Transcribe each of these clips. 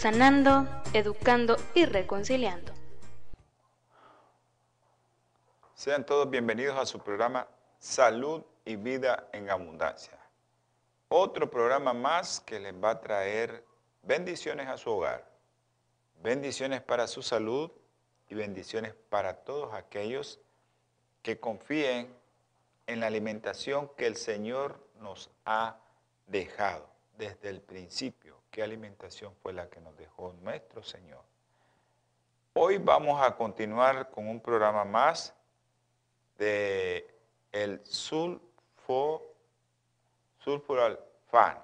sanando, educando y reconciliando. Sean todos bienvenidos a su programa Salud y Vida en Abundancia. Otro programa más que les va a traer bendiciones a su hogar, bendiciones para su salud y bendiciones para todos aquellos que confíen en la alimentación que el Señor nos ha dejado desde el principio qué alimentación fue la que nos dejó nuestro Señor. Hoy vamos a continuar con un programa más de el sulfo, sulfurafano.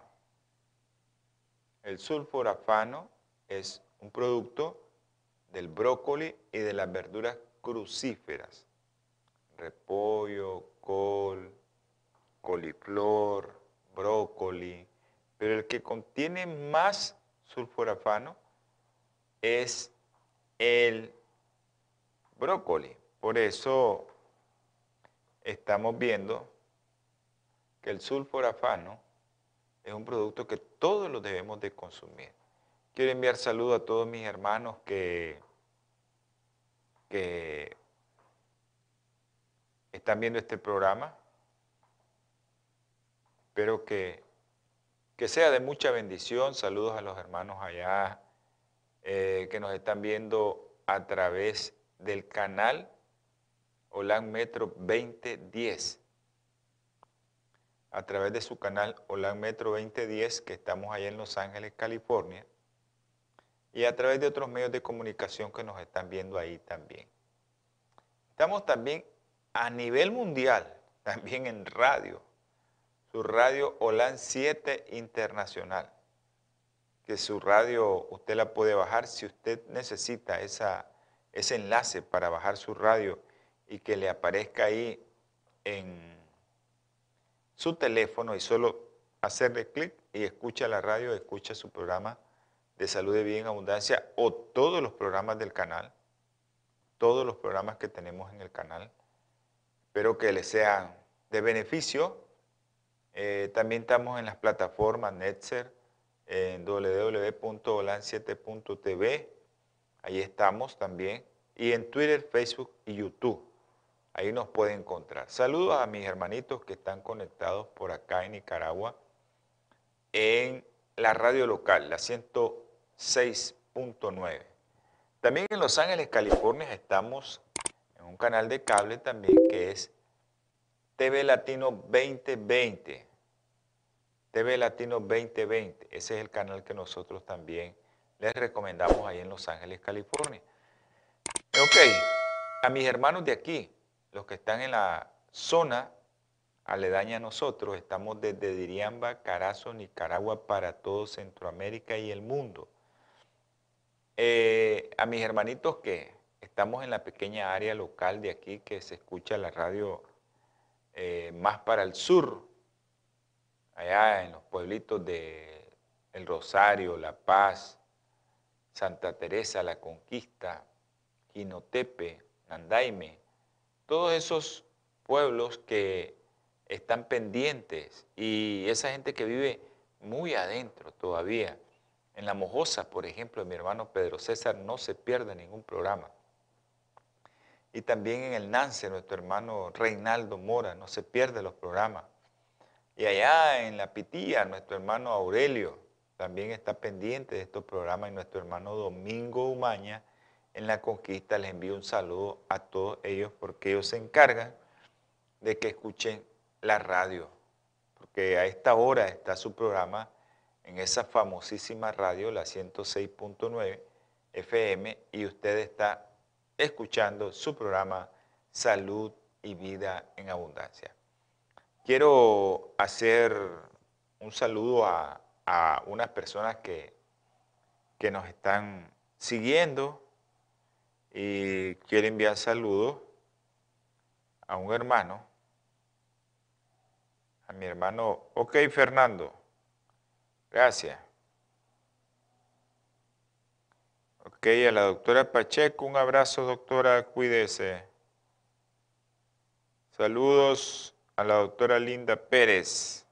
El sulfurafano es un producto del brócoli y de las verduras crucíferas. Repollo, col, coliflor, brócoli, pero el que contiene más sulforafano es el brócoli. Por eso estamos viendo que el sulforafano es un producto que todos lo debemos de consumir. Quiero enviar saludos a todos mis hermanos que, que están viendo este programa. Espero que que sea de mucha bendición. Saludos a los hermanos allá eh, que nos están viendo a través del canal Holan Metro 2010. A través de su canal Holan Metro 2010, que estamos allá en Los Ángeles, California. Y a través de otros medios de comunicación que nos están viendo ahí también. Estamos también a nivel mundial, también en radio su radio OLAN 7 Internacional, que su radio usted la puede bajar si usted necesita esa, ese enlace para bajar su radio y que le aparezca ahí en su teléfono y solo hacerle clic y escucha la radio, escucha su programa de salud de vida en abundancia o todos los programas del canal, todos los programas que tenemos en el canal. Espero que les sean de beneficio eh, también estamos en las plataformas Netzer, en www.olan7.tv, ahí estamos también, y en Twitter, Facebook y YouTube. Ahí nos pueden encontrar. Saludos a mis hermanitos que están conectados por acá en Nicaragua, en la radio local, la 106.9. También en Los Ángeles, California, estamos en un canal de cable también que es TV Latino 2020. TV Latino 2020. Ese es el canal que nosotros también les recomendamos ahí en Los Ángeles, California. Ok, a mis hermanos de aquí, los que están en la zona aledaña a nosotros, estamos desde Diriamba, Carazo, Nicaragua, para todo Centroamérica y el mundo. Eh, a mis hermanitos que estamos en la pequeña área local de aquí, que se escucha la radio eh, más para el sur, allá en los pueblitos de El Rosario, La Paz, Santa Teresa, La Conquista, Quinotepe, Nandaime, todos esos pueblos que están pendientes y esa gente que vive muy adentro todavía. En La Mojosa, por ejemplo, mi hermano Pedro César no se pierde ningún programa. Y también en el Nance, nuestro hermano Reinaldo Mora, no se pierde los programas. Y allá en La Pitía, nuestro hermano Aurelio también está pendiente de estos programas y nuestro hermano Domingo Umaña en La Conquista les envío un saludo a todos ellos porque ellos se encargan de que escuchen la radio, porque a esta hora está su programa en esa famosísima radio, la 106.9 FM, y usted está escuchando su programa Salud y Vida en Abundancia. Quiero hacer un saludo a, unas personas que, que nos están siguiendo y quiero enviar saludos a un hermano, a mi hermano, ok Fernando, gracias. Ok, a la doctora Pacheco, un abrazo doctora, cuídese. Saludos a la doctora Linda Pérez.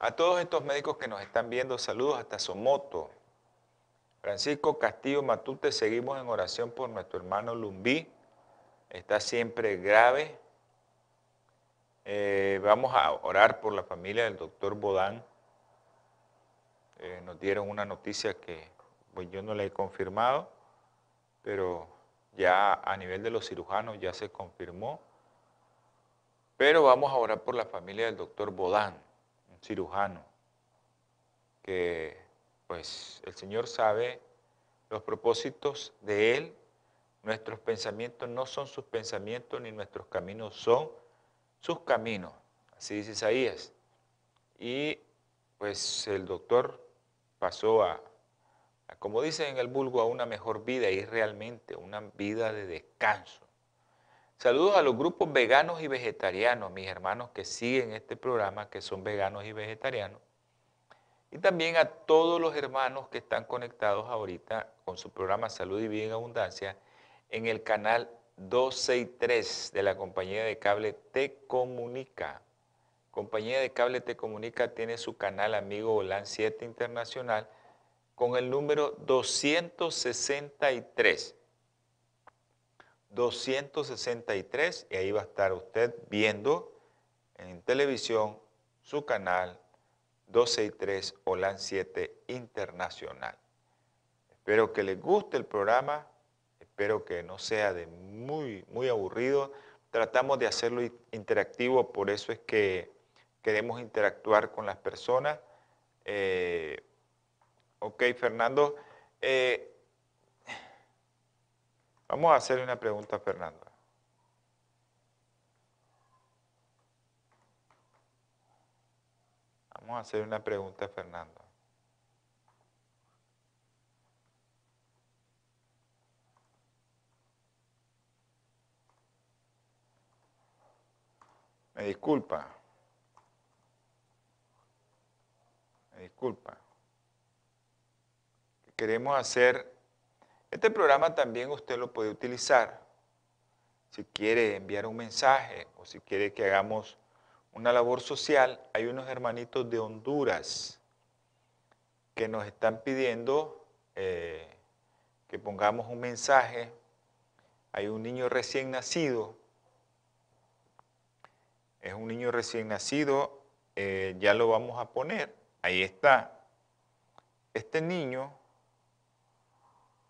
A todos estos médicos que nos están viendo, saludos hasta Somoto. Francisco Castillo Matute, seguimos en oración por nuestro hermano Lumbí. Está siempre grave. Eh, vamos a orar por la familia del doctor Bodán. Eh, nos dieron una noticia que pues yo no la he confirmado, pero ya a nivel de los cirujanos ya se confirmó. Pero vamos a orar por la familia del doctor Bodán cirujano, que pues el Señor sabe los propósitos de Él, nuestros pensamientos no son sus pensamientos, ni nuestros caminos son sus caminos, así dice Isaías. Y pues el doctor pasó a, como dicen en el vulgo, a una mejor vida y realmente una vida de descanso. Saludos a los grupos veganos y vegetarianos, mis hermanos que siguen este programa, que son veganos y vegetarianos. Y también a todos los hermanos que están conectados ahorita con su programa Salud y Vida en Abundancia en el canal 263 de la compañía de cable Te Comunica. Compañía de cable Te Comunica tiene su canal amigo Holan 7 Internacional con el número 263. 263 y ahí va a estar usted viendo en televisión su canal 263 OLAN 7 Internacional. Espero que les guste el programa, espero que no sea de muy, muy aburrido. Tratamos de hacerlo interactivo, por eso es que queremos interactuar con las personas. Eh, ok, Fernando. Eh, Vamos a hacerle una pregunta Fernando. Vamos a hacer una pregunta a Fernando. Me disculpa. Me disculpa. Queremos hacer este programa también usted lo puede utilizar si quiere enviar un mensaje o si quiere que hagamos una labor social. Hay unos hermanitos de Honduras que nos están pidiendo eh, que pongamos un mensaje. Hay un niño recién nacido. Es un niño recién nacido. Eh, ya lo vamos a poner. Ahí está. Este niño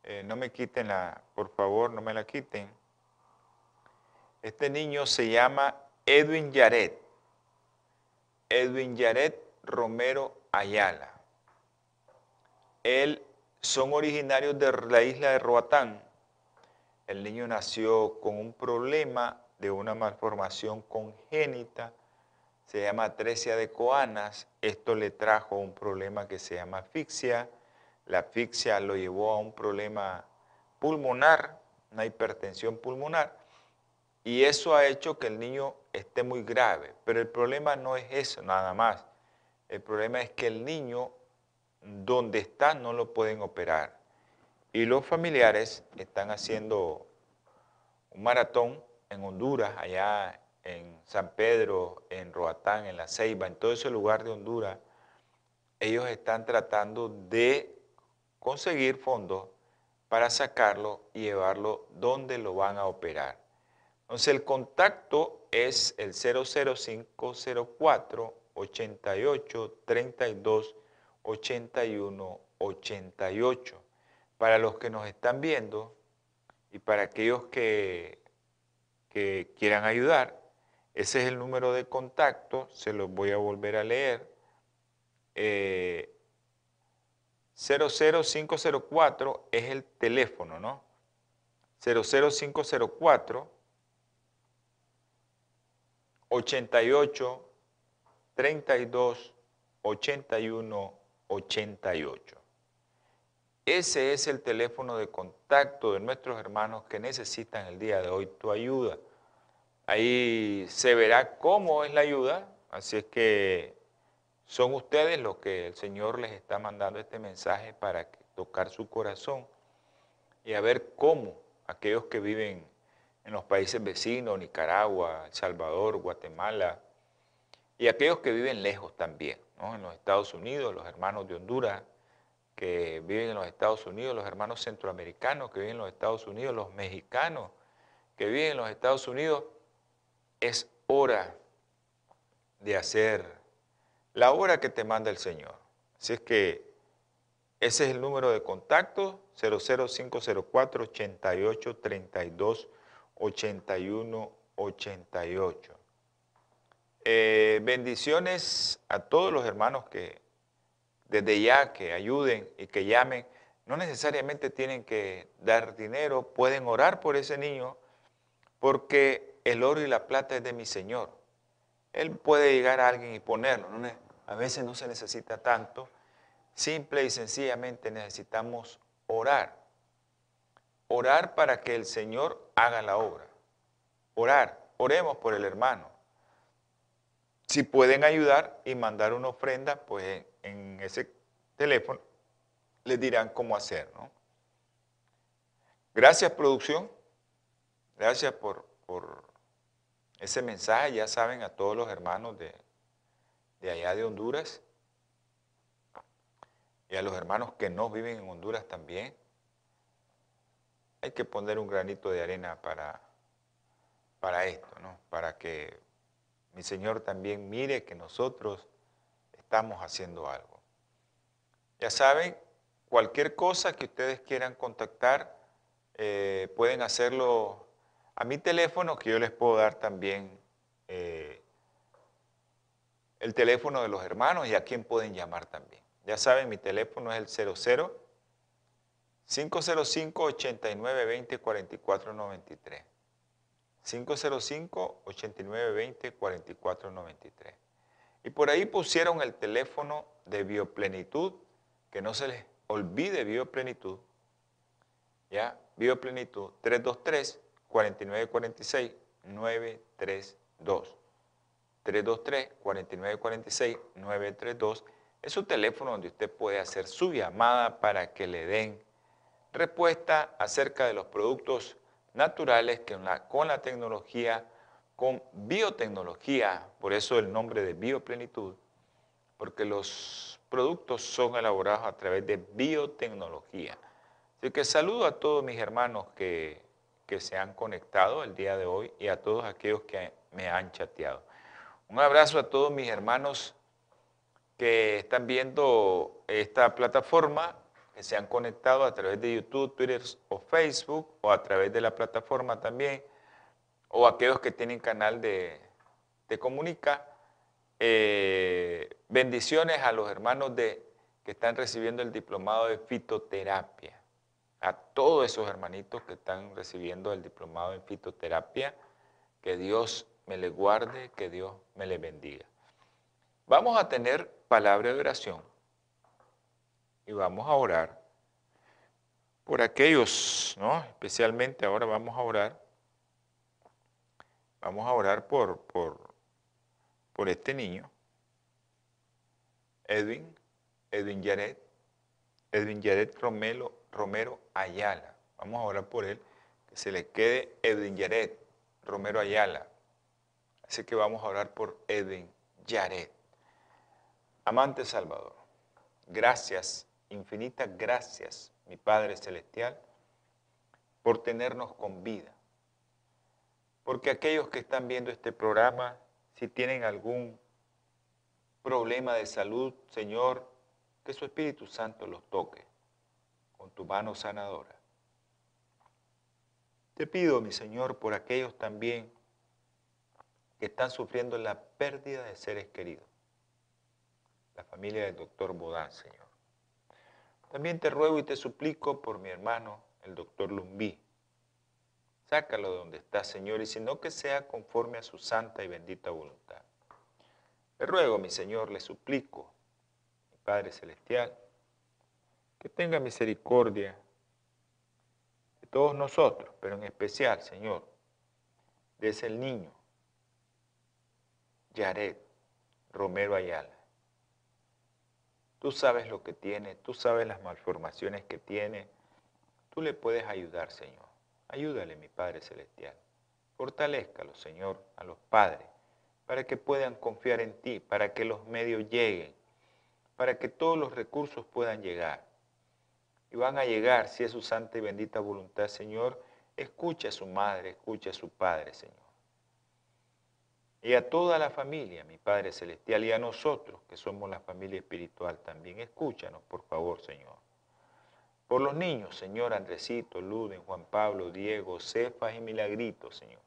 eh, no me quiten la, por favor, no me la quiten. Este niño se llama Edwin Yaret. Edwin Yaret Romero Ayala. Él son originarios de la isla de Roatán. El niño nació con un problema de una malformación congénita, se llama atresia de coanas. Esto le trajo un problema que se llama asfixia la asfixia lo llevó a un problema pulmonar, una hipertensión pulmonar, y eso ha hecho que el niño esté muy grave. Pero el problema no es eso nada más. El problema es que el niño donde está no lo pueden operar. Y los familiares están haciendo un maratón en Honduras, allá en San Pedro, en Roatán, en La Ceiba, en todo ese lugar de Honduras. Ellos están tratando de conseguir fondos para sacarlo y llevarlo donde lo van a operar. Entonces el contacto es el 00504 88 32 81 88. Para los que nos están viendo y para aquellos que, que quieran ayudar, ese es el número de contacto, se los voy a volver a leer. Eh, 00504 es el teléfono, ¿no? 00504 88 32 81 88. Ese es el teléfono de contacto de nuestros hermanos que necesitan el día de hoy tu ayuda. Ahí se verá cómo es la ayuda, así es que son ustedes los que el Señor les está mandando este mensaje para tocar su corazón y a ver cómo aquellos que viven en los países vecinos, Nicaragua, El Salvador, Guatemala, y aquellos que viven lejos también, en los Estados Unidos, los hermanos de Honduras que viven en los Estados Unidos, los hermanos centroamericanos que viven en los Estados Unidos, los mexicanos que viven en los Estados Unidos, es hora de hacer la hora que te manda el Señor. Así es que ese es el número de contacto, 00504 88 32 81 88. bendiciones a todos los hermanos que desde ya que ayuden y que llamen. No necesariamente tienen que dar dinero, pueden orar por ese niño porque el oro y la plata es de mi Señor. Él puede llegar a alguien y ponerlo. A veces no se necesita tanto. Simple y sencillamente necesitamos orar. Orar para que el Señor haga la obra. Orar. Oremos por el hermano. Si pueden ayudar y mandar una ofrenda, pues en ese teléfono les dirán cómo hacer. Gracias producción. Gracias por, por ese mensaje. Ya saben a todos los hermanos de, de allá de Honduras y a los hermanos que no viven en Honduras también. Hay que poner un granito de arena para, para esto, ¿no? para que mi Señor también mire que nosotros estamos haciendo algo. Ya saben, cualquier cosa que ustedes quieran contactar, eh, pueden hacerlo a mi teléfono, que yo les puedo dar también eh, el teléfono de los hermanos y a quién pueden llamar también. Ya saben, mi teléfono es el 00 505 8920 4493. 505 8920 4493. Y por ahí pusieron el teléfono de Bioplenitud, que no se les olvide Bioplenitud. ¿Ya? Bioplenitud 323 4946 932. 323-4946-932 es un teléfono donde usted puede hacer su llamada para que le den respuesta acerca de los productos naturales que con la tecnología, con biotecnología, por eso el nombre de bioplenitud, porque los productos son elaborados a través de biotecnología. Así que saludo a todos mis hermanos que, que se han conectado el día de hoy y a todos aquellos que me han chateado. Un abrazo a todos mis hermanos que están viendo esta plataforma, que se han conectado a través de YouTube, Twitter o Facebook, o a través de la plataforma también, o aquellos que tienen canal de, de Comunica. Eh, bendiciones a los hermanos de, que están recibiendo el diplomado de fitoterapia. A todos esos hermanitos que están recibiendo el diplomado en fitoterapia, que Dios me le guarde, que Dios me le bendiga. Vamos a tener palabra de oración y vamos a orar por aquellos, ¿no? Especialmente ahora vamos a orar, vamos a orar por, por, por este niño, Edwin, Edwin Yaret, Edwin Yaret Romero, Romero Ayala. Vamos a orar por él, que se le quede Edwin Yaret Romero Ayala. Así que vamos a orar por Edwin Yaret. Amante Salvador, gracias, infinitas gracias, mi Padre Celestial, por tenernos con vida. Porque aquellos que están viendo este programa, si tienen algún problema de salud, Señor, que su Espíritu Santo los toque con tu mano sanadora. Te pido, mi Señor, por aquellos también que están sufriendo la pérdida de seres queridos. La familia del doctor Bodán, Señor. También te ruego y te suplico por mi hermano, el doctor Lumbí. Sácalo de donde está, Señor, y sino que sea conforme a su santa y bendita voluntad. Le ruego, mi Señor, le suplico, mi Padre Celestial, que tenga misericordia de todos nosotros, pero en especial, Señor, de ese niño, Yaret Romero Ayala. Tú sabes lo que tiene, tú sabes las malformaciones que tiene, tú le puedes ayudar, Señor. Ayúdale, mi Padre Celestial. Fortalezcalo, Señor, a los padres, para que puedan confiar en ti, para que los medios lleguen, para que todos los recursos puedan llegar. Y van a llegar, si es su santa y bendita voluntad, Señor, escucha a su madre, escucha a su padre, Señor. Y a toda la familia, mi Padre Celestial, y a nosotros, que somos la familia espiritual también, escúchanos, por favor, Señor. Por los niños, Señor Andresito, Luden, Juan Pablo, Diego, Cefas y Milagrito, Señor.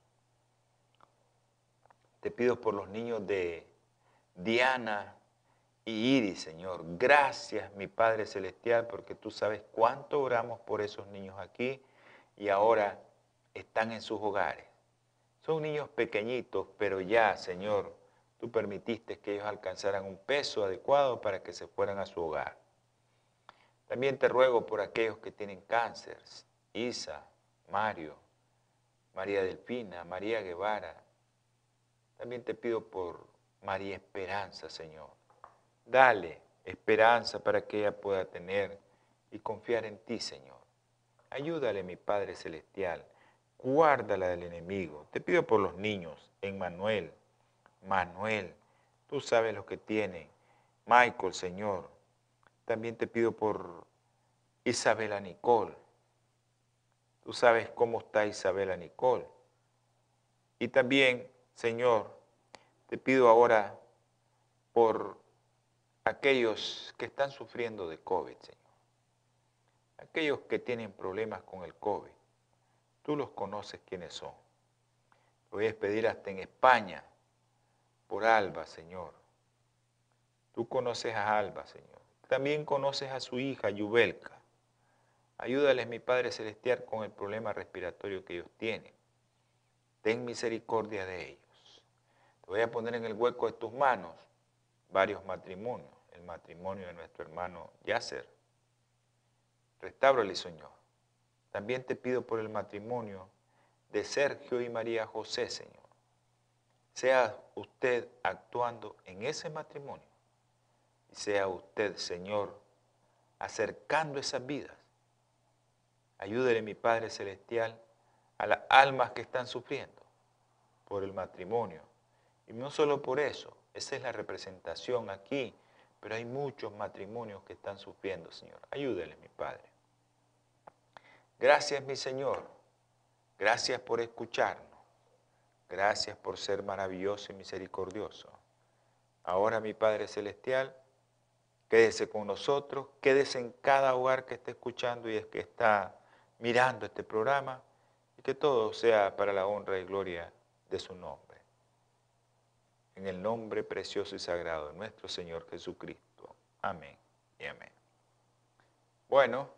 Te pido por los niños de Diana y Iris, Señor. Gracias, mi Padre Celestial, porque tú sabes cuánto oramos por esos niños aquí y ahora están en sus hogares. Son niños pequeñitos, pero ya, Señor, tú permitiste que ellos alcanzaran un peso adecuado para que se fueran a su hogar. También te ruego por aquellos que tienen cáncer, Isa, Mario, María Delfina, María Guevara. También te pido por María Esperanza, Señor. Dale esperanza para que ella pueda tener y confiar en ti, Señor. Ayúdale, mi Padre Celestial. Guárdala del enemigo. Te pido por los niños, Emmanuel, Manuel. Tú sabes lo que tiene. Michael, Señor. También te pido por Isabela Nicole. Tú sabes cómo está Isabela Nicole. Y también, Señor, te pido ahora por aquellos que están sufriendo de COVID, Señor. Aquellos que tienen problemas con el COVID. Tú los conoces quiénes son. voy a pedir hasta en España por Alba, Señor. Tú conoces a Alba, Señor. También conoces a su hija, Yubelka. Ayúdales, mi Padre Celestial, con el problema respiratorio que ellos tienen. Ten misericordia de ellos. Te voy a poner en el hueco de tus manos varios matrimonios. El matrimonio de nuestro hermano Yasser. Restábrale, Señor. También te pido por el matrimonio de Sergio y María José, Señor. Sea usted actuando en ese matrimonio y sea usted, Señor, acercando esas vidas. Ayúdele, mi Padre Celestial, a las almas que están sufriendo por el matrimonio. Y no solo por eso, esa es la representación aquí, pero hay muchos matrimonios que están sufriendo, Señor. Ayúdele, mi Padre. Gracias, mi Señor. Gracias por escucharnos. Gracias por ser maravilloso y misericordioso. Ahora, mi Padre Celestial, Quédese con nosotros, quédese en cada hogar que esté escuchando y es que está mirando este programa y que todo sea para la honra y gloria de su nombre. En el nombre precioso y sagrado de nuestro Señor Jesucristo. Amén y amén. Bueno,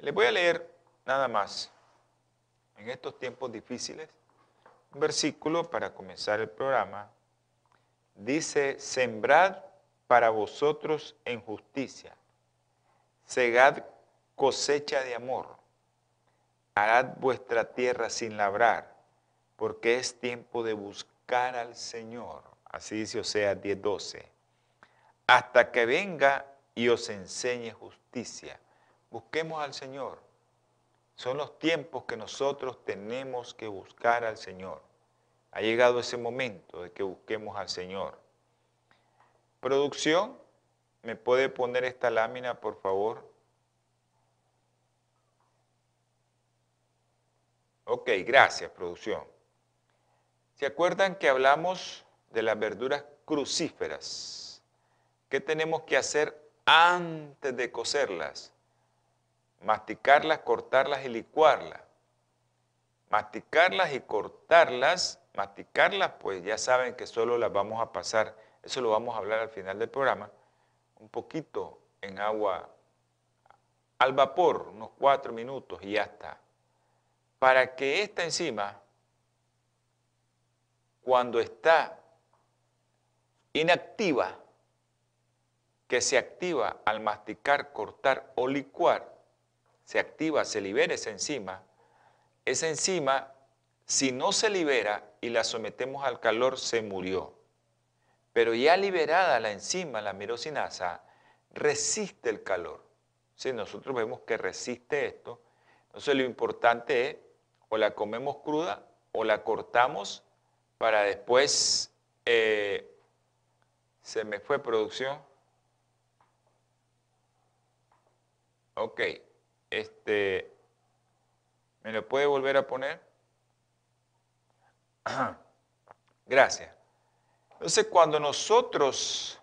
les voy a leer nada más en estos tiempos difíciles un versículo para comenzar el programa. Dice, sembrad para vosotros en justicia. Segad cosecha de amor. Harad vuestra tierra sin labrar, porque es tiempo de buscar al Señor. Así dice Osea 10:12. Hasta que venga y os enseñe justicia. Busquemos al Señor. Son los tiempos que nosotros tenemos que buscar al Señor. Ha llegado ese momento de que busquemos al Señor. Producción, ¿me puede poner esta lámina, por favor? Ok, gracias, producción. ¿Se acuerdan que hablamos de las verduras crucíferas? ¿Qué tenemos que hacer antes de cocerlas? Masticarlas, cortarlas y licuarlas. Masticarlas y cortarlas, masticarlas, pues ya saben que solo las vamos a pasar eso lo vamos a hablar al final del programa, un poquito en agua al vapor, unos cuatro minutos y ya está. para que esta enzima, cuando está inactiva, que se activa al masticar, cortar o licuar, se activa, se libera esa enzima, esa enzima, si no se libera y la sometemos al calor, se murió. Pero ya liberada la enzima, la mirosinasa, resiste el calor. Si nosotros vemos que resiste esto, entonces lo importante es o la comemos cruda o la cortamos para después, eh, se me fue producción. Ok, este, ¿me lo puede volver a poner? Gracias. Entonces, cuando nosotros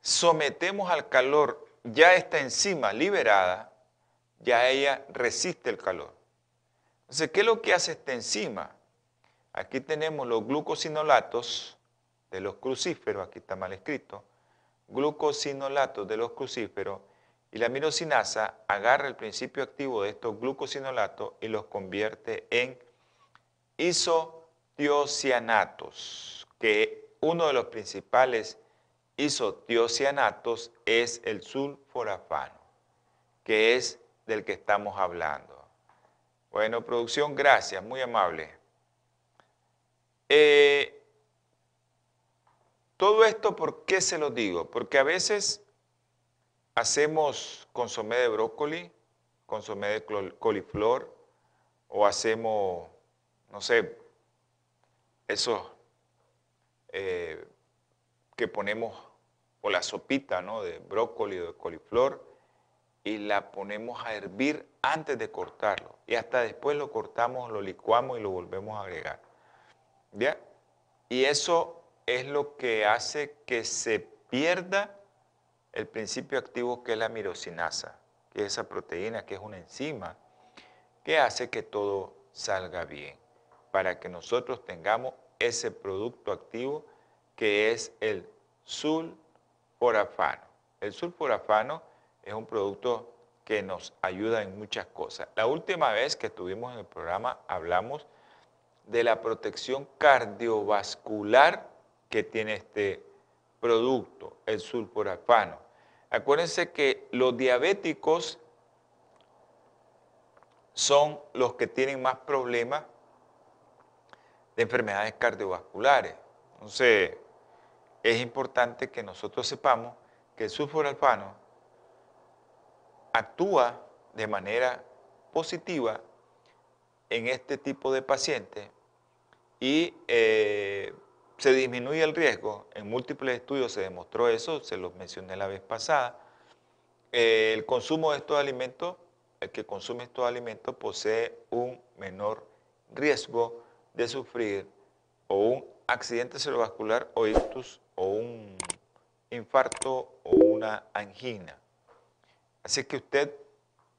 sometemos al calor ya esta enzima liberada, ya ella resiste el calor. Entonces, ¿qué es lo que hace esta enzima? Aquí tenemos los glucosinolatos de los crucíferos, aquí está mal escrito, glucosinolatos de los crucíferos, y la mirosinasa agarra el principio activo de estos glucosinolatos y los convierte en isotiocianatos, que uno de los principales isotiocianatos es el sulforafano, que es del que estamos hablando. Bueno, producción, gracias, muy amable. Eh, todo esto, ¿por qué se lo digo? Porque a veces hacemos consomé de brócoli, consomé de coliflor, o hacemos, no sé, esos eh, que ponemos, o la sopita ¿no? de brócoli o de coliflor, y la ponemos a hervir antes de cortarlo. Y hasta después lo cortamos, lo licuamos y lo volvemos a agregar. ¿Ya? Y eso es lo que hace que se pierda el principio activo que es la mirosinasa, que es esa proteína, que es una enzima, que hace que todo salga bien, para que nosotros tengamos ese producto activo que es el sulforafano. El sulforafano es un producto que nos ayuda en muchas cosas. La última vez que estuvimos en el programa hablamos de la protección cardiovascular que tiene este producto, el sulforafano. Acuérdense que los diabéticos son los que tienen más problemas de enfermedades cardiovasculares. Entonces, es importante que nosotros sepamos que el sulforalfano actúa de manera positiva en este tipo de pacientes y eh, se disminuye el riesgo. En múltiples estudios se demostró eso, se los mencioné la vez pasada. Eh, el consumo de estos alimentos, el que consume estos alimentos posee un menor riesgo de sufrir o un accidente cerebrovascular o ictus o un infarto o una angina. Así que usted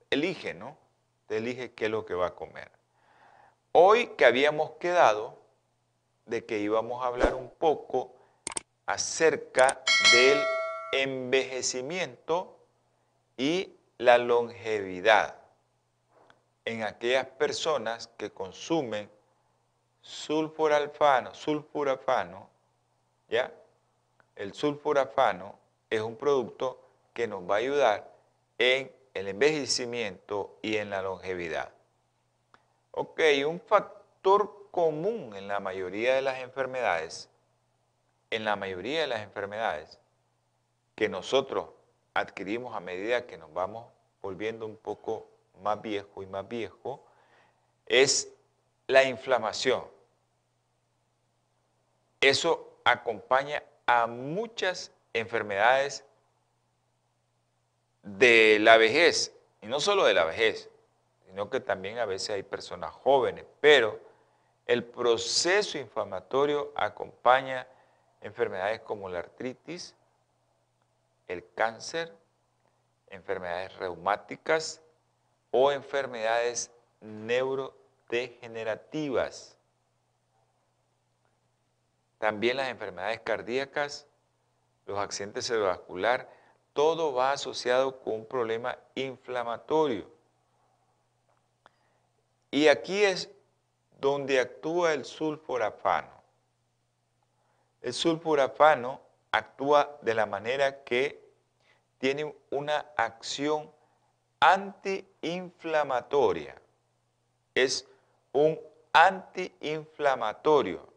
elige, ¿no? Usted elige qué es lo que va a comer. Hoy que habíamos quedado de que íbamos a hablar un poco acerca del envejecimiento y la longevidad en aquellas personas que consumen sulforalfano, sulfurafano, ¿ya? El sulfurafano es un producto que nos va a ayudar en el envejecimiento y en la longevidad. Ok, un factor común en la mayoría de las enfermedades, en la mayoría de las enfermedades que nosotros adquirimos a medida que nos vamos volviendo un poco más viejo y más viejo, es la inflamación. Eso acompaña a muchas enfermedades de la vejez, y no solo de la vejez, sino que también a veces hay personas jóvenes, pero el proceso inflamatorio acompaña enfermedades como la artritis, el cáncer, enfermedades reumáticas o enfermedades neurodegenerativas. También las enfermedades cardíacas, los accidentes cerebrovasculares, todo va asociado con un problema inflamatorio. Y aquí es donde actúa el sulforafano. El sulforafano actúa de la manera que tiene una acción antiinflamatoria. Es un antiinflamatorio.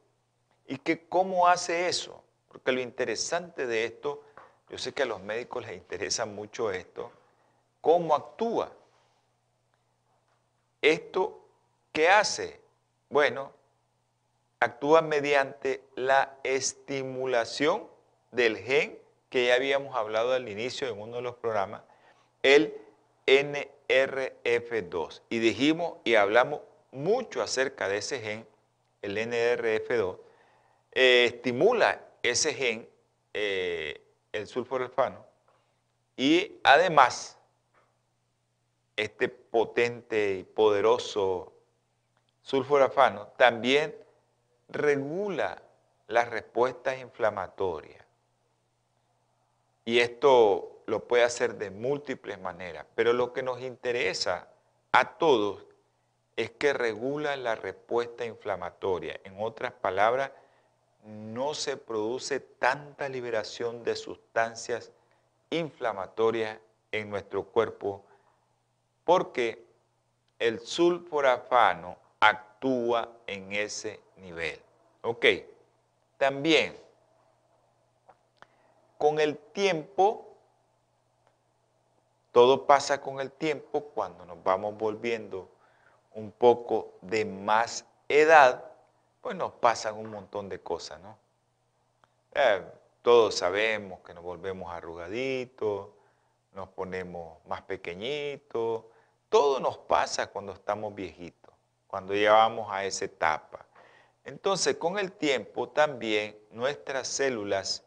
¿Y que cómo hace eso? Porque lo interesante de esto, yo sé que a los médicos les interesa mucho esto, cómo actúa. ¿Esto qué hace? Bueno, actúa mediante la estimulación del gen que ya habíamos hablado al inicio en uno de los programas, el NRF2. Y dijimos y hablamos mucho acerca de ese gen, el NRF2, eh, estimula ese gen, eh, el sulforafano, y además, este potente y poderoso sulforafano también regula las respuestas inflamatorias. Y esto lo puede hacer de múltiples maneras, pero lo que nos interesa a todos es que regula la respuesta inflamatoria. En otras palabras, no se produce tanta liberación de sustancias inflamatorias en nuestro cuerpo porque el sulforafano actúa en ese nivel. Ok, también con el tiempo, todo pasa con el tiempo cuando nos vamos volviendo un poco de más edad, pues nos pasan un montón de cosas, ¿no? Eh, todos sabemos que nos volvemos arrugaditos, nos ponemos más pequeñitos, todo nos pasa cuando estamos viejitos, cuando llegamos a esa etapa. Entonces, con el tiempo también nuestras células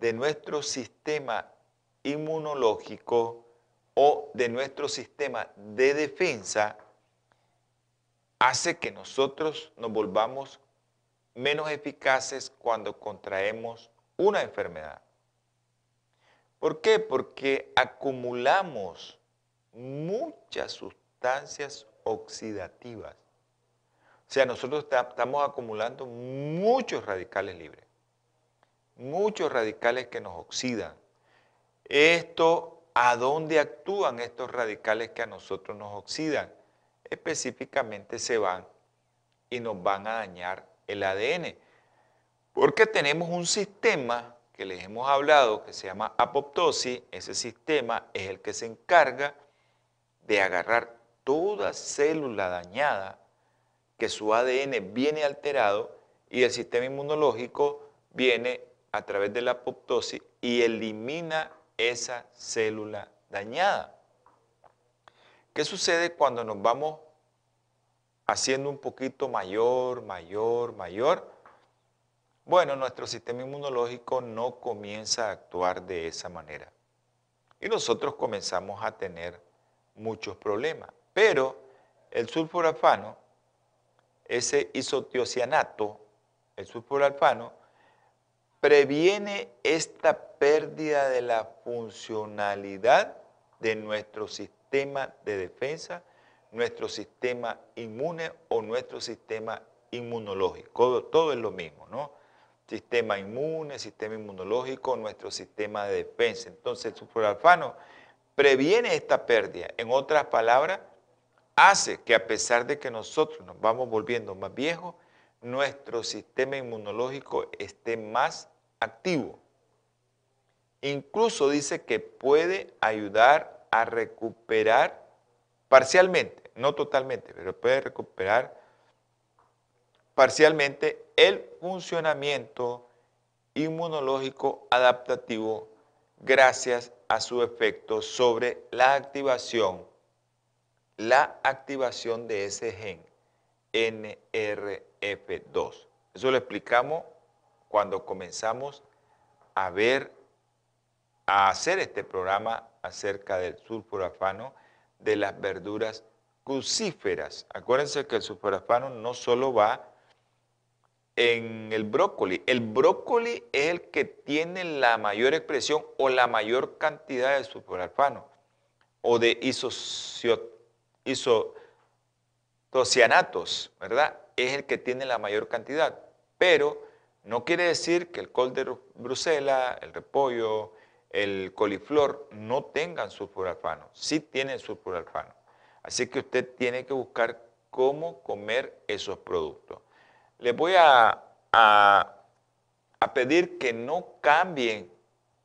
de nuestro sistema inmunológico o de nuestro sistema de defensa hace que nosotros nos volvamos menos eficaces cuando contraemos una enfermedad. ¿Por qué? Porque acumulamos muchas sustancias oxidativas. O sea, nosotros estamos acumulando muchos radicales libres muchos radicales que nos oxidan. Esto, ¿a dónde actúan estos radicales que a nosotros nos oxidan? Específicamente se van y nos van a dañar el ADN. Porque tenemos un sistema que les hemos hablado que se llama apoptosis. Ese sistema es el que se encarga de agarrar toda célula dañada que su ADN viene alterado y el sistema inmunológico viene a través de la apoptosis y elimina esa célula dañada. ¿Qué sucede cuando nos vamos haciendo un poquito mayor, mayor, mayor? Bueno, nuestro sistema inmunológico no comienza a actuar de esa manera. Y nosotros comenzamos a tener muchos problemas. Pero el sulforafano, ese isotiocianato, el sulforafano, previene esta pérdida de la funcionalidad de nuestro sistema de defensa, nuestro sistema inmune o nuestro sistema inmunológico. Todo, es lo mismo, ¿no? Sistema inmune, sistema inmunológico, nuestro sistema de defensa. Entonces el sulforalfano previene esta pérdida. En otras palabras, hace que a pesar de que nosotros nos vamos volviendo más viejos, nuestro sistema inmunológico esté más activo. Incluso dice que puede ayudar a recuperar parcialmente, no totalmente, pero puede recuperar parcialmente el funcionamiento inmunológico adaptativo gracias a su efecto sobre la activación, la activación de ese gen NRF2. Eso lo explicamos cuando comenzamos a ver, a hacer este programa acerca del sulforafano de las verduras crucíferas. Acuérdense que el sulforafano no solo va en el brócoli. El brócoli es el que tiene la mayor expresión o la mayor cantidad de sulforafano o de iso, iso tocianatos, ¿verdad? Es el que tiene la mayor cantidad, pero no quiere decir que el col de Bruselas, el repollo, el coliflor no tengan sulfuralfano, sí tienen sulfuralfano. Así que usted tiene que buscar cómo comer esos productos. Les voy a, a, pedir que no cambien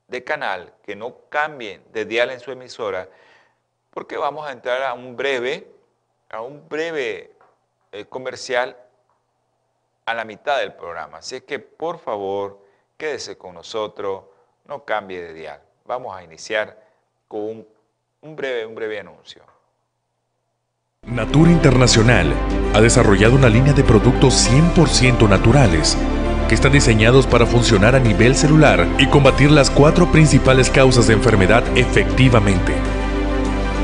de canal, que no cambien de dial en su emisora, porque vamos a entrar a un breve, a un breve eh, comercial a la mitad del programa. Así es que por favor, quédese con nosotros, no cambie de dial. Vamos a iniciar con un, breve, un breve anuncio. Natura Internacional ha desarrollado una línea de productos 100% naturales que están diseñados para funcionar a nivel celular y combatir las cuatro principales causas de enfermedad efectivamente.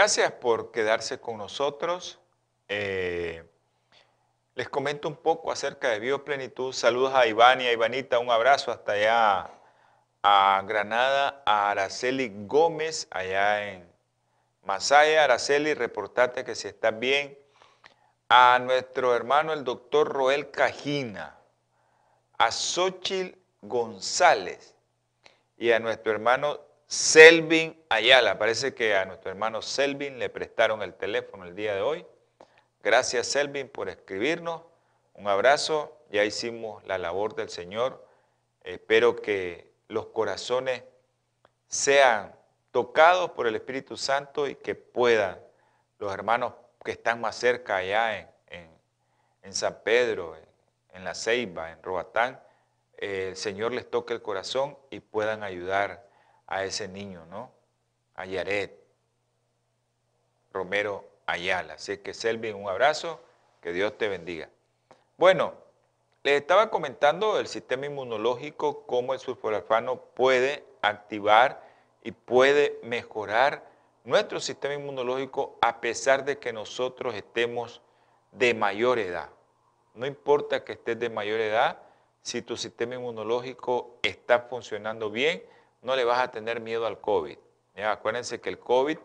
Gracias por quedarse con nosotros. Eh, les comento un poco acerca de Bioplenitud. Saludos a Iván y a Ivanita. Un abrazo hasta allá a Granada, a Araceli Gómez, allá en Masaya, Araceli, reportate que si estás bien. A nuestro hermano el doctor Roel Cajina, a Xochil González y a nuestro hermano Selvin Ayala. Parece que a nuestro hermano Selvin le prestaron el teléfono el día de hoy. Gracias Selvin por escribirnos. Un abrazo. Ya hicimos la labor del Señor. Espero que los corazones sean tocados por el Espíritu Santo y que puedan los hermanos que están más cerca allá en, San Pedro, en, La Ceiba, en Robatán, el Señor les toque el corazón y puedan ayudar a ese niño, ¿no? A Yaret, Romero Ayala. Así que Selvin, un abrazo, que Dios te bendiga. Bueno, les estaba comentando el sistema inmunológico, cómo el sulforafano puede activar y puede mejorar nuestro sistema inmunológico a pesar de que nosotros estemos de mayor edad. No importa que estés de mayor edad, si tu sistema inmunológico está funcionando bien, no le vas a tener miedo al COVID. Acuérdense que el COVID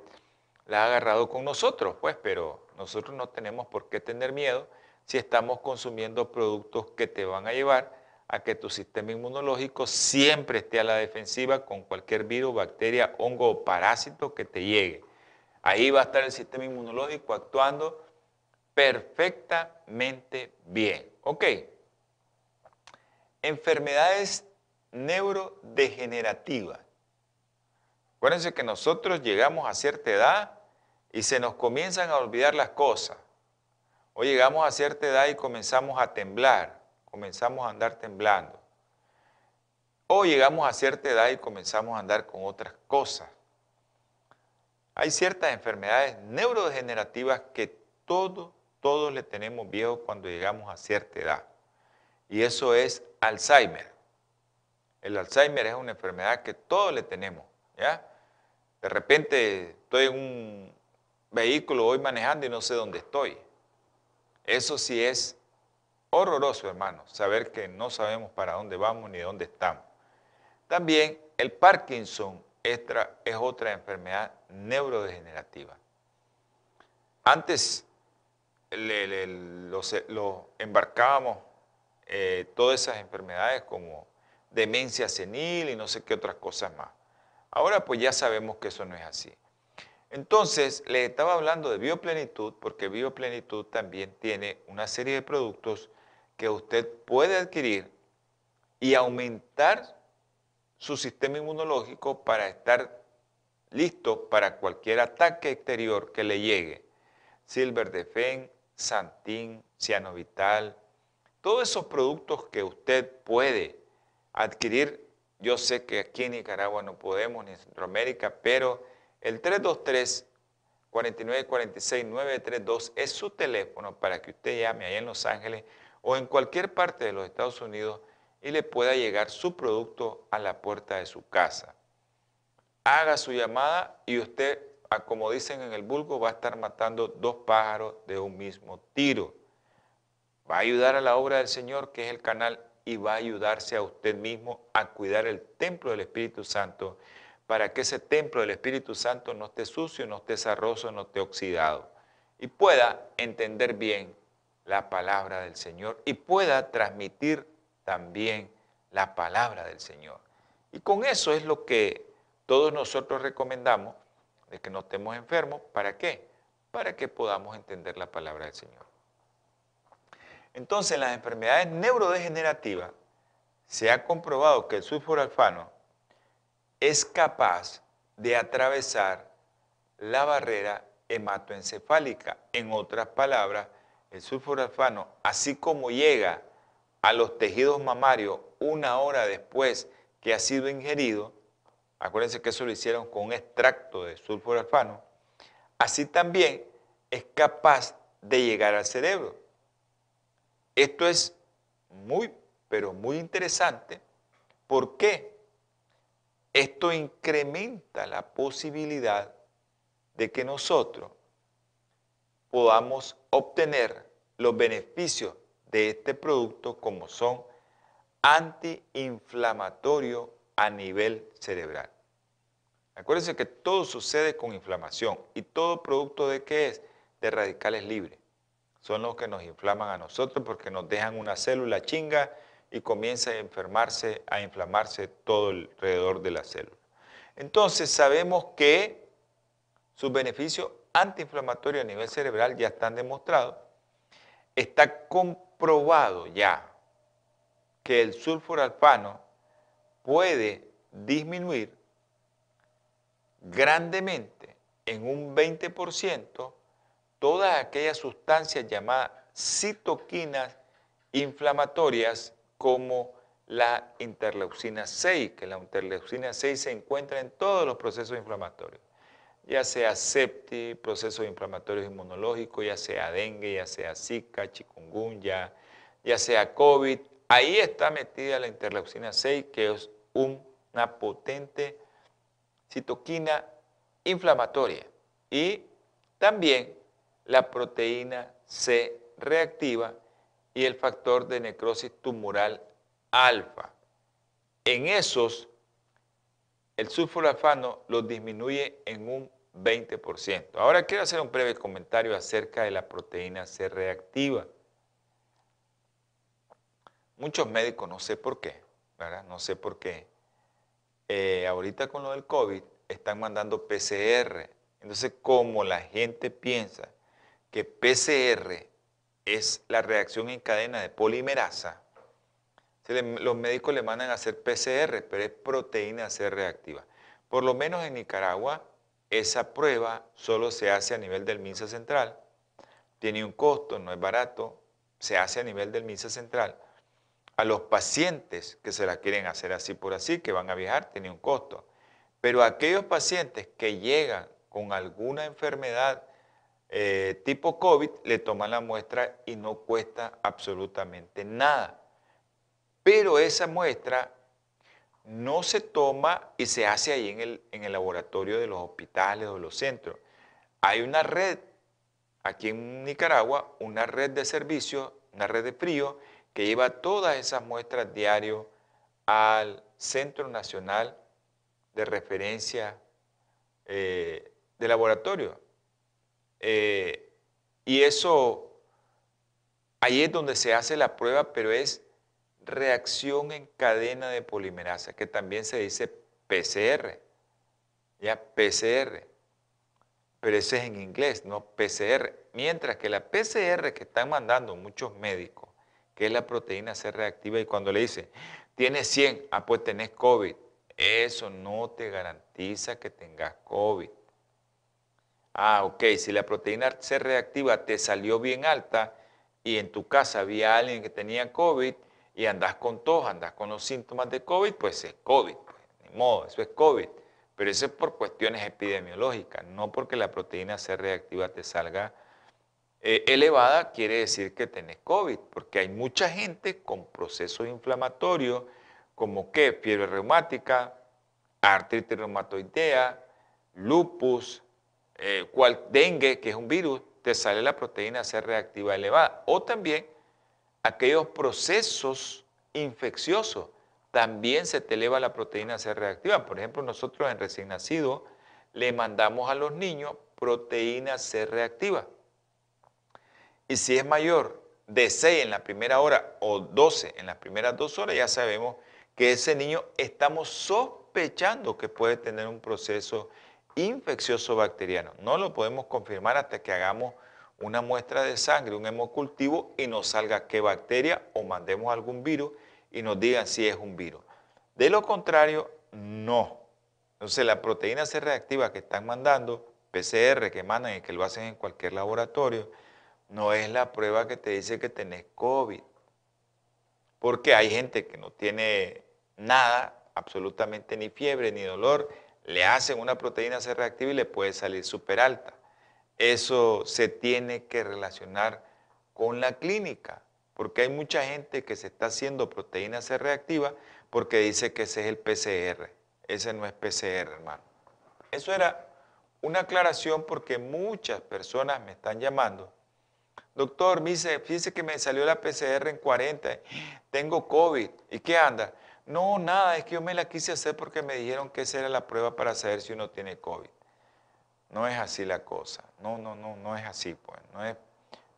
la ha agarrado con nosotros, pues, pero nosotros no tenemos por qué tener miedo si estamos consumiendo productos que te van a llevar a que tu sistema inmunológico siempre esté a la defensiva con cualquier virus, bacteria, hongo o parásito que te llegue. Ahí va a estar el sistema inmunológico actuando perfectamente bien. Ok. Enfermedades neurodegenerativas. Acuérdense que nosotros llegamos a cierta edad y se nos comienzan a olvidar las cosas. O llegamos a cierta edad y comenzamos a temblar comenzamos a andar temblando. O llegamos a cierta edad y comenzamos a andar con otras cosas. Hay ciertas enfermedades neurodegenerativas que todos, todos le tenemos viejo cuando llegamos a cierta edad. Y eso es Alzheimer. El Alzheimer es una enfermedad que todos le tenemos. ¿ya? De repente estoy en un vehículo, voy manejando y no sé dónde estoy. Eso sí es horroroso, hermano, saber que no sabemos para dónde vamos ni dónde estamos. También el Parkinson es otra enfermedad neurodegenerativa. Antes lo, embarcábamos eh, todas esas enfermedades como demencia senil y no sé qué otras cosas más. Ahora pues ya sabemos que eso no es así. Entonces, le estaba hablando de bioplenitud porque bioplenitud también tiene una serie de productos que usted puede adquirir y aumentar su sistema inmunológico para estar listo para cualquier ataque exterior que le llegue. Silver Defen, Santín, Cianovital, todos esos productos que usted puede adquirir. Yo sé que aquí en Nicaragua no podemos, ni en Centroamérica, pero el 323 4946-932 es su teléfono para que usted llame ahí en Los Ángeles o en cualquier parte de los Estados Unidos y le pueda llegar su producto a la puerta de su casa. Haga su llamada y usted, como dicen en el vulgo, va a estar matando dos pájaros de un mismo tiro. Va a ayudar a la obra del Señor, que es el canal, y va a ayudarse a usted mismo a cuidar el templo del Espíritu Santo para que ese templo del Espíritu Santo no esté sucio, no esté zarroso, no esté oxidado y pueda entender bien la palabra del Señor y pueda transmitir también la palabra del Señor. Y con eso es lo que todos nosotros recomendamos, de que no estemos enfermos. ¿Para qué? Para que podamos entender la palabra del Señor. Entonces, en las enfermedades neurodegenerativas se ha comprobado que el sulforalfano es capaz de atravesar la barrera hematoencefálica. En otras palabras, el sulforalfano, así como llega a los tejidos mamarios una hora después que ha sido ingerido, acuérdense que eso lo hicieron con un extracto de sulforalfano, así también es capaz de llegar al cerebro. Esto es muy, pero muy interesante. ¿Por qué? Esto incrementa la posibilidad de que nosotros podamos obtener los beneficios de este producto como son antiinflamatorio a nivel cerebral. Acuérdense que todo sucede con inflamación y todo producto de qué es? De radicales libres son los que nos inflaman a nosotros porque nos dejan una célula chinga y comienza a enfermarse, a inflamarse todo alrededor de la célula. Entonces sabemos que sus beneficios antiinflamatorios a nivel cerebral ya están demostrados. Está comprobado ya que el sulforalfano puede disminuir grandemente en un 20% todas aquellas sustancias llamadas citoquinas inflamatorias como la interleucina 6, que la interleucina 6 se encuentra en todos los procesos inflamatorios, ya sea septi, procesos inflamatorios inmunológicos, ya sea dengue, ya sea zika, chikungunya, ya sea COVID, ahí está metida la interleucina 6, que es una potente citoquina inflamatoria. Y también la proteína C reactiva y el factor de necrosis tumoral alfa. En esos, el sulforafano lo disminuye en un 20%. Ahora quiero hacer un breve comentario acerca de la proteína C reactiva. Muchos médicos, no sé por qué, ¿verdad? No sé por qué. Eh, ahorita con lo del COVID están mandando PCR. Entonces, como la gente piensa que PCR es la reacción en cadena de polimerasa, los médicos le mandan a hacer PCR, pero es proteína C reactiva. Por lo menos en Nicaragua, esa prueba solo se hace a nivel del MINSA central. Tiene un costo, no es barato, se hace a nivel del MINSA central. A los pacientes que se la quieren hacer así por así, que van a viajar, tiene un costo. Pero aquellos pacientes que llegan con alguna enfermedad eh, tipo COVID, le toman la muestra y no cuesta absolutamente nada. Pero esa muestra no se toma y se hace ahí en el, en el laboratorio de los hospitales o los centros. Hay una red aquí en Nicaragua, una red de servicios, una red de frío, que lleva todas esas muestras diario al Centro Nacional de Referencia eh, de Laboratorio. Eh, y eso, ahí es donde se hace la prueba, pero es reacción en cadena de polimerasa, que también se dice PCR. Ya, PCR. Pero ese es en inglés, no PCR. Mientras que la PCR que están mandando muchos médicos, que es la proteína C reactiva, y cuando le dice, tienes 100, ah, pues tenés COVID. Eso no te garantiza que tengas COVID. Ah, ok, si la proteína C reactiva te salió bien alta y en tu casa había alguien que tenía COVID y andas con tos, andas con los síntomas de COVID, pues es COVID, pues, ni modo, eso es COVID. Pero eso es por cuestiones epidemiológicas, no porque la proteína C reactiva te salga eh, elevada, quiere decir que tenés COVID, porque hay mucha gente con procesos inflamatorios, como que fiebre reumática, artritis reumatoidea, lupus, eh, cual, dengue, que es un virus, te sale la proteína C reactiva elevada. O también aquellos procesos infecciosos, también se te eleva la proteína C reactiva. Por ejemplo, nosotros en recién nacido le mandamos a los niños proteína C reactiva. Y si es mayor de 6 en la primera hora o 12 en las primeras dos horas, ya sabemos que ese niño estamos sospechando que puede tener un proceso infeccioso bacteriano. No lo podemos confirmar hasta que hagamos una muestra de sangre, un hemocultivo y nos salga qué bacteria o mandemos algún virus y nos digan si es un virus. De lo contrario, no. Entonces la proteína C reactiva que están mandando, PCR que mandan y que lo hacen en cualquier laboratorio, no es la prueba que te dice que tenés COVID. Porque hay gente que no tiene nada, absolutamente ni fiebre ni dolor, le hacen una proteína C reactiva y le puede salir súper alta. Eso se tiene que relacionar con la clínica, porque hay mucha gente que se está haciendo proteína C reactiva porque dice que ese es el PCR. Ese no es PCR, hermano. Eso era una aclaración porque muchas personas me están llamando. Doctor, me dice, fíjese que me salió la PCR en 40, tengo COVID. ¿Y qué anda? No, nada, es que yo me la quise hacer porque me dijeron que esa era la prueba para saber si uno tiene COVID. No es así la cosa. No, no, no, no es así, pues. No es.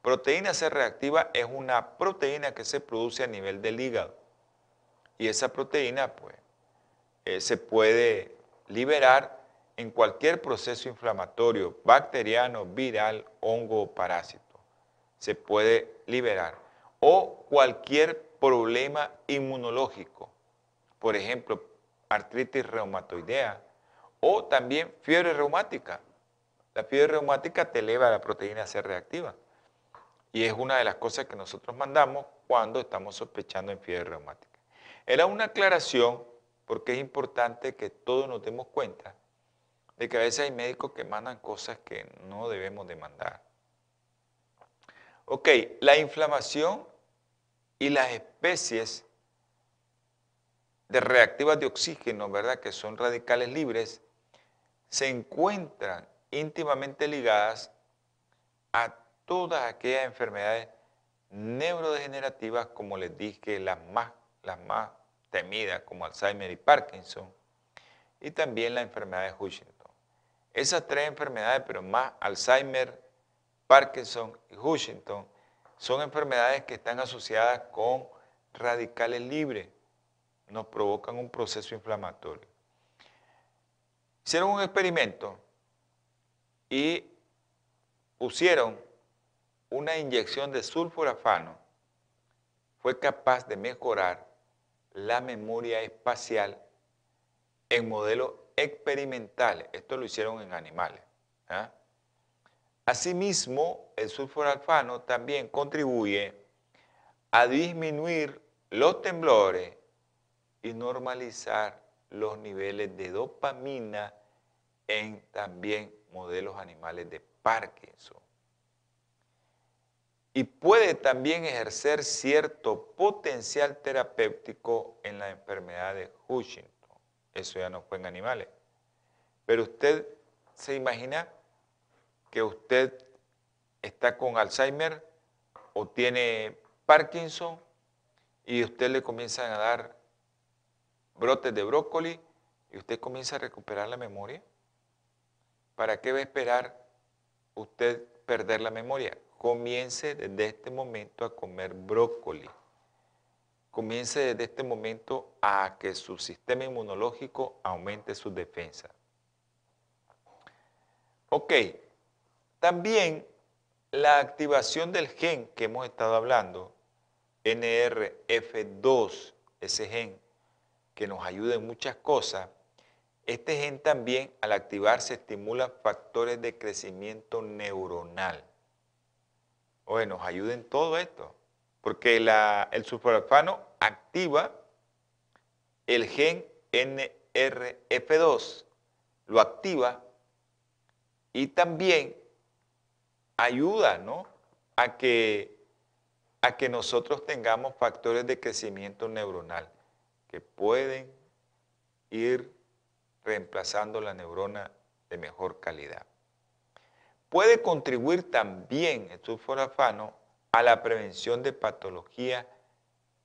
Proteína C reactiva es una proteína que se produce a nivel del hígado. Y esa proteína, pues, eh, se puede liberar en cualquier proceso inflamatorio, bacteriano, viral, hongo o parásito. Se puede liberar. O cualquier problema inmunológico por ejemplo, artritis reumatoidea o también fiebre reumática. La fiebre reumática te eleva la proteína C reactiva y es una de las cosas que nosotros mandamos cuando estamos sospechando en fiebre reumática. Era una aclaración porque es importante que todos nos demos cuenta de que a veces hay médicos que mandan cosas que no debemos de mandar. Ok, la inflamación y las especies de reactivas de oxígeno, ¿verdad? Que son radicales libres, se encuentran íntimamente ligadas a todas aquellas enfermedades neurodegenerativas, como les dije, las más, las más temidas, como Alzheimer y Parkinson, y también la enfermedad de Huntington. Esas tres enfermedades, pero más Alzheimer, Parkinson y Huntington, son enfermedades que están asociadas con radicales libres nos provocan un proceso inflamatorio. Hicieron un experimento y pusieron una inyección de sulforafano, fue capaz de mejorar la memoria espacial en modelos experimentales. Esto lo hicieron en animales. ¿ah? Asimismo, el sulforafano también contribuye a disminuir los temblores y normalizar los niveles de dopamina en también modelos animales de Parkinson. Y puede también ejercer cierto potencial terapéutico en la enfermedad de Huntington. Eso ya no fue en animales. Pero usted se imagina que usted está con Alzheimer o tiene Parkinson y usted le comienzan a dar brotes de brócoli y usted comienza a recuperar la memoria. ¿Para qué va a esperar usted perder la memoria? Comience desde este momento a comer brócoli. Comience desde este momento a que su sistema inmunológico aumente su defensa. Ok, también la activación del gen que hemos estado hablando, NRF2, ese gen, que nos ayuda en muchas cosas, este gen también al activarse estimula factores de crecimiento neuronal. Oye, nos ayuda en todo esto, porque el sulforafano activa el gen NRF2 lo activa y también ayuda ¿no? a, que, a que nosotros tengamos factores de crecimiento neuronal pueden ir reemplazando la neurona de mejor calidad. Puede contribuir también el sulforafano a la prevención de patología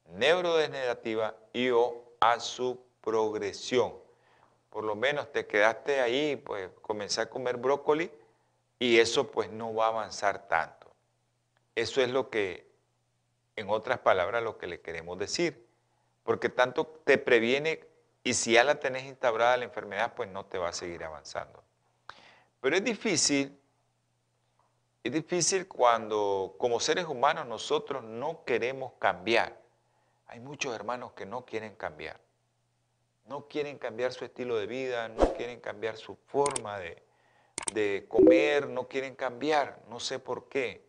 neurodegenerativa y o a su progresión. Por lo menos te quedaste ahí, pues comencé a comer brócoli y eso pues no va a avanzar tanto. Eso es lo que, en otras palabras, lo que le queremos decir. Porque tanto te previene y si ya la tenés instaurada la enfermedad, pues no te va a seguir avanzando. Pero es difícil, es difícil cuando como seres humanos nosotros no queremos cambiar. Hay muchos hermanos que no quieren cambiar. No quieren cambiar su estilo de vida, no quieren cambiar su forma de, de comer, no quieren cambiar, no sé por qué.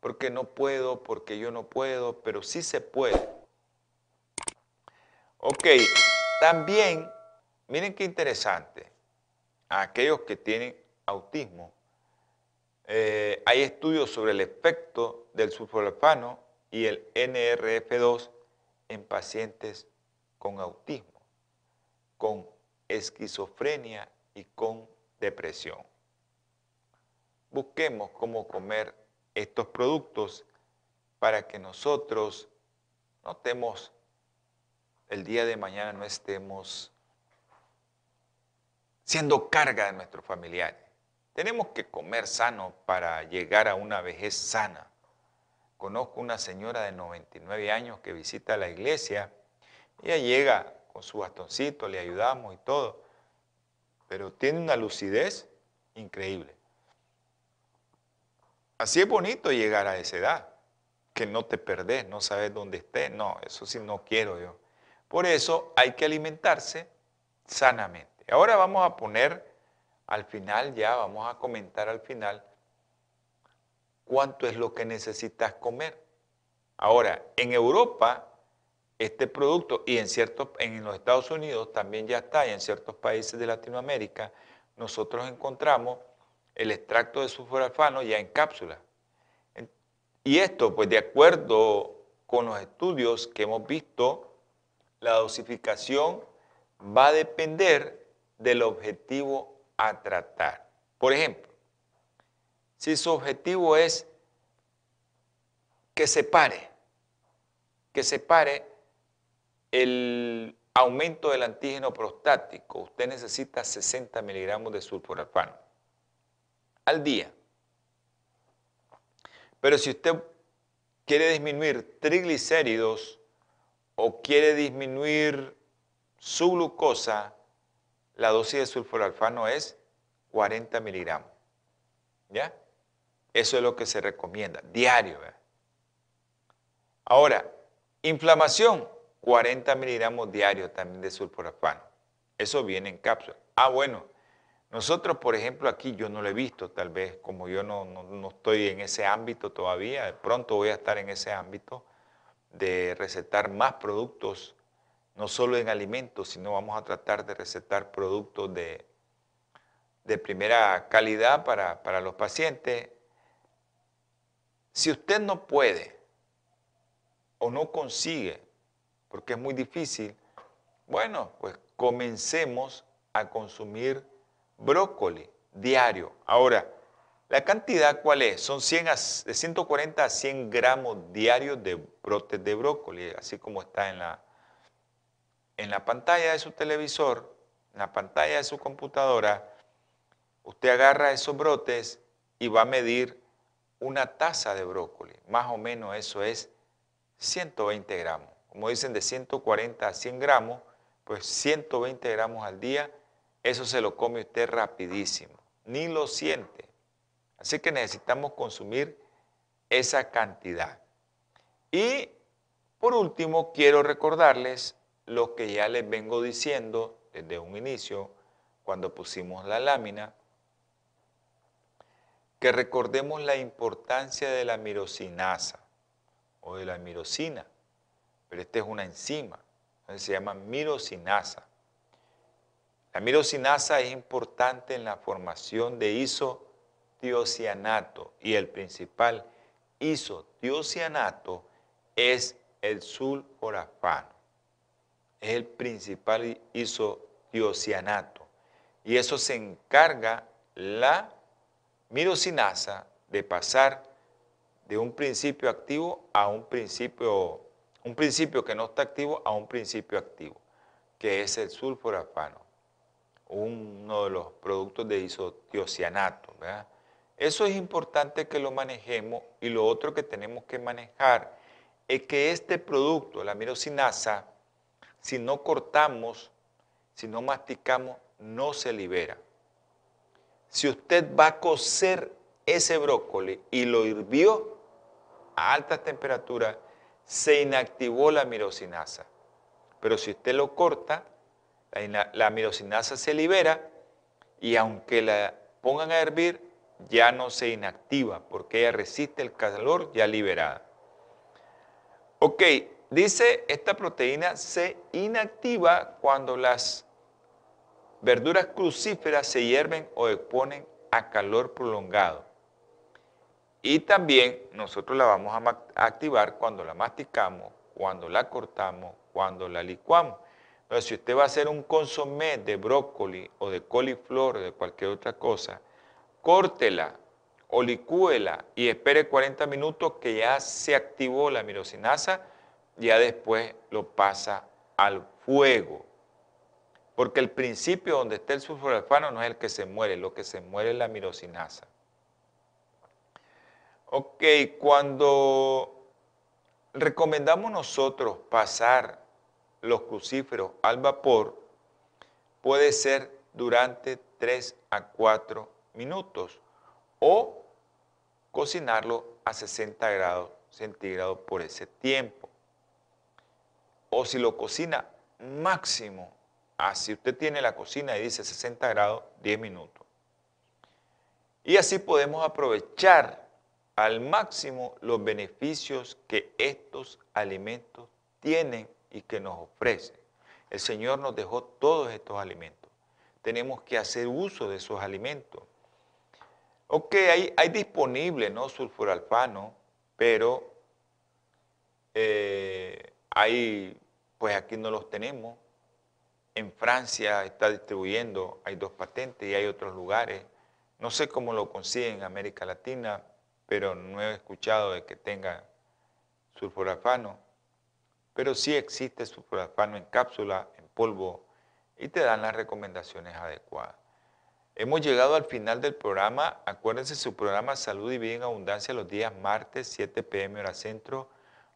Porque no puedo, porque yo no puedo, pero sí se puede. Ok, también, miren qué interesante, a aquellos que tienen autismo, eh, hay estudios sobre el efecto del sulforafano y el NRF2 en pacientes con autismo, con esquizofrenia y con depresión. Busquemos cómo comer estos productos para que nosotros notemos el día de mañana no estemos siendo carga de nuestros familiares. Tenemos que comer sano para llegar a una vejez sana. Conozco una señora de 99 años que visita la iglesia. Ella llega con su bastoncito, le ayudamos y todo, pero tiene una lucidez increíble. Así es bonito llegar a esa edad, que no te perdés, no sabes dónde estés. No, eso sí no quiero yo. Por eso hay que alimentarse sanamente. Ahora vamos a poner al final, ya vamos a comentar al final cuánto es lo que necesitas comer. Ahora, en Europa, este producto, y en, ciertos, en los Estados Unidos también ya está, y en ciertos países de Latinoamérica, nosotros encontramos el extracto de sulforafano ya en cápsula. Y esto, pues de acuerdo con los estudios que hemos visto, la dosificación va a depender del objetivo a tratar. Por ejemplo, si su objetivo es que se pare, que se pare el aumento del antígeno prostático, usted necesita 60 miligramos de sulforafano al día. Pero si usted quiere disminuir triglicéridos o quiere disminuir su glucosa, la dosis de sulforalfano es 40 miligramos. ¿Ya? Eso es lo que se recomienda, diario. Ahora, inflamación, 40 miligramos diarios también de sulforafano. Eso viene en cápsula. Ah, bueno, nosotros, por ejemplo, aquí yo no lo he visto, tal vez como yo no, no estoy en ese ámbito todavía, pronto voy a estar en ese ámbito de recetar más productos, no solo en alimentos, sino vamos a tratar de recetar productos de, de primera calidad para, para los pacientes. Si usted no puede o no consigue, porque es muy difícil, bueno, pues comencemos a consumir brócoli diario. Ahora, ¿La cantidad cuál es? Son 100 de 140 a 100 gramos diarios de brotes de brócoli, así como está en la, en la pantalla de su televisor, en la pantalla de su computadora. Usted agarra esos brotes y va a medir una taza de brócoli. Más o menos eso es 120 gramos. Como dicen, de 140 a 100 gramos, pues 120 gramos al día, eso se lo come usted rapidísimo. Ni lo siente. Así que necesitamos consumir esa cantidad. Y por último, quiero recordarles lo que ya les vengo diciendo desde un inicio, cuando pusimos la lámina, que recordemos la importancia de la mirosinasa o de la mirosina, pero esta es una enzima, se llama mirosinasa. La mirosinasa es importante en la formación de isotiocianato y el principal isotiocianato es el sulforafano. Es el principal isotiocianato. Y eso se encarga la mirosinasa de pasar de un principio activo a un principio, un principio que no está activo a un principio activo, que es el sulforafano, uno de los productos de isotiocianato. Eso es importante que lo manejemos y lo otro que tenemos que manejar es que este producto, la mirosinasa, si no cortamos, si no masticamos, no se libera. Si usted va a cocer ese brócoli y lo hirvió a altas temperaturas, se inactivó la mirosinasa. Pero si usted lo corta, la, la mirosinasa se libera y aunque la pongan a hervir, ya no se inactiva porque ella resiste el calor ya liberada. Ok, dice esta proteína se inactiva cuando las verduras crucíferas se hierven o exponen a calor prolongado. Y también nosotros la vamos a activar cuando la masticamos, cuando la cortamos, cuando la licuamos. Entonces, si usted va a hacer un consomé de brócoli o de coliflor o de cualquier otra cosa, córtela o y espere 40 minutos que ya se activó la mirosinasa, ya después lo pasa al fuego. Porque el principio donde está el sulforafano no es el que se muere, lo que se muere es la mirosinasa. Ok, cuando recomendamos nosotros pasar los crucíferos al vapor, puede ser durante 3 a 4 minutos o cocinarlo a 60 grados centígrados por ese tiempo. O si lo cocina máximo, así usted tiene la cocina y dice 60 grados, 10 minutos. Y así podemos aprovechar al máximo los beneficios que estos alimentos tienen y que nos ofrecen. El Señor nos dejó todos estos alimentos. Tenemos que hacer uso de esos alimentos. Ok, hay, disponible, ¿no? Sulfuralfano, pero eh, hay, pues aquí no los tenemos. En Francia está distribuyendo, hay dos patentes y hay otros lugares. No sé cómo lo consiguen en América Latina, pero no he escuchado de que tenga sulfurafano. Pero sí existe sulfurafano en cápsula, en polvo, y te dan las recomendaciones adecuadas. Hemos llegado al final del programa. Acuérdense su programa Salud y Vida en Abundancia los días martes, 7 pm hora centro,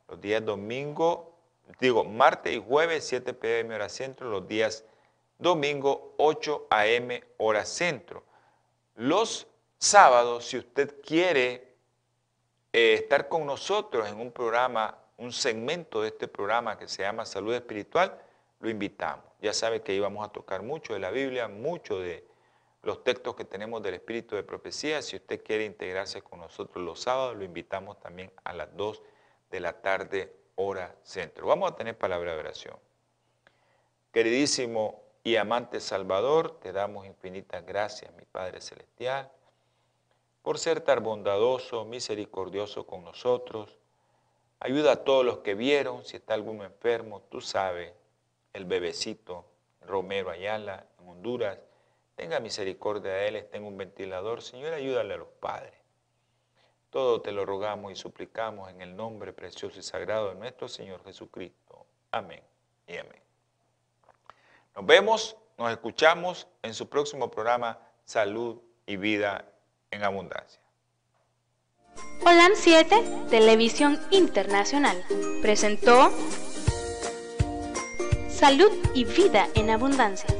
los días domingo, digo, martes y jueves, 7 pm hora centro, los días domingo, 8 am hora centro. Los sábados, si usted quiere eh, estar con nosotros en un programa, un segmento de este programa que se llama Salud Espiritual, lo invitamos. Ya sabe que íbamos a tocar mucho de la Biblia, mucho de los textos que tenemos del Espíritu de Profecía. Si usted quiere integrarse con nosotros los sábados, lo invitamos también a las 2 de la tarde, hora centro. Vamos a tener palabra de oración. Queridísimo y amante Salvador, te damos infinitas gracias, mi Padre Celestial, por ser tan bondadoso, misericordioso con nosotros. Ayuda a todos los que vieron, si está alguno enfermo, tú sabes, el bebecito Romero Ayala en Honduras, Tenga misericordia de él, tenga un ventilador. Señor, ayúdale a los padres. Todo te lo rogamos y suplicamos en el nombre precioso y sagrado de nuestro Señor Jesucristo. Amén y amén. Nos vemos, nos escuchamos en su próximo programa Salud y Vida en Abundancia. Holan 7, Televisión Internacional, presentó Salud y Vida en Abundancia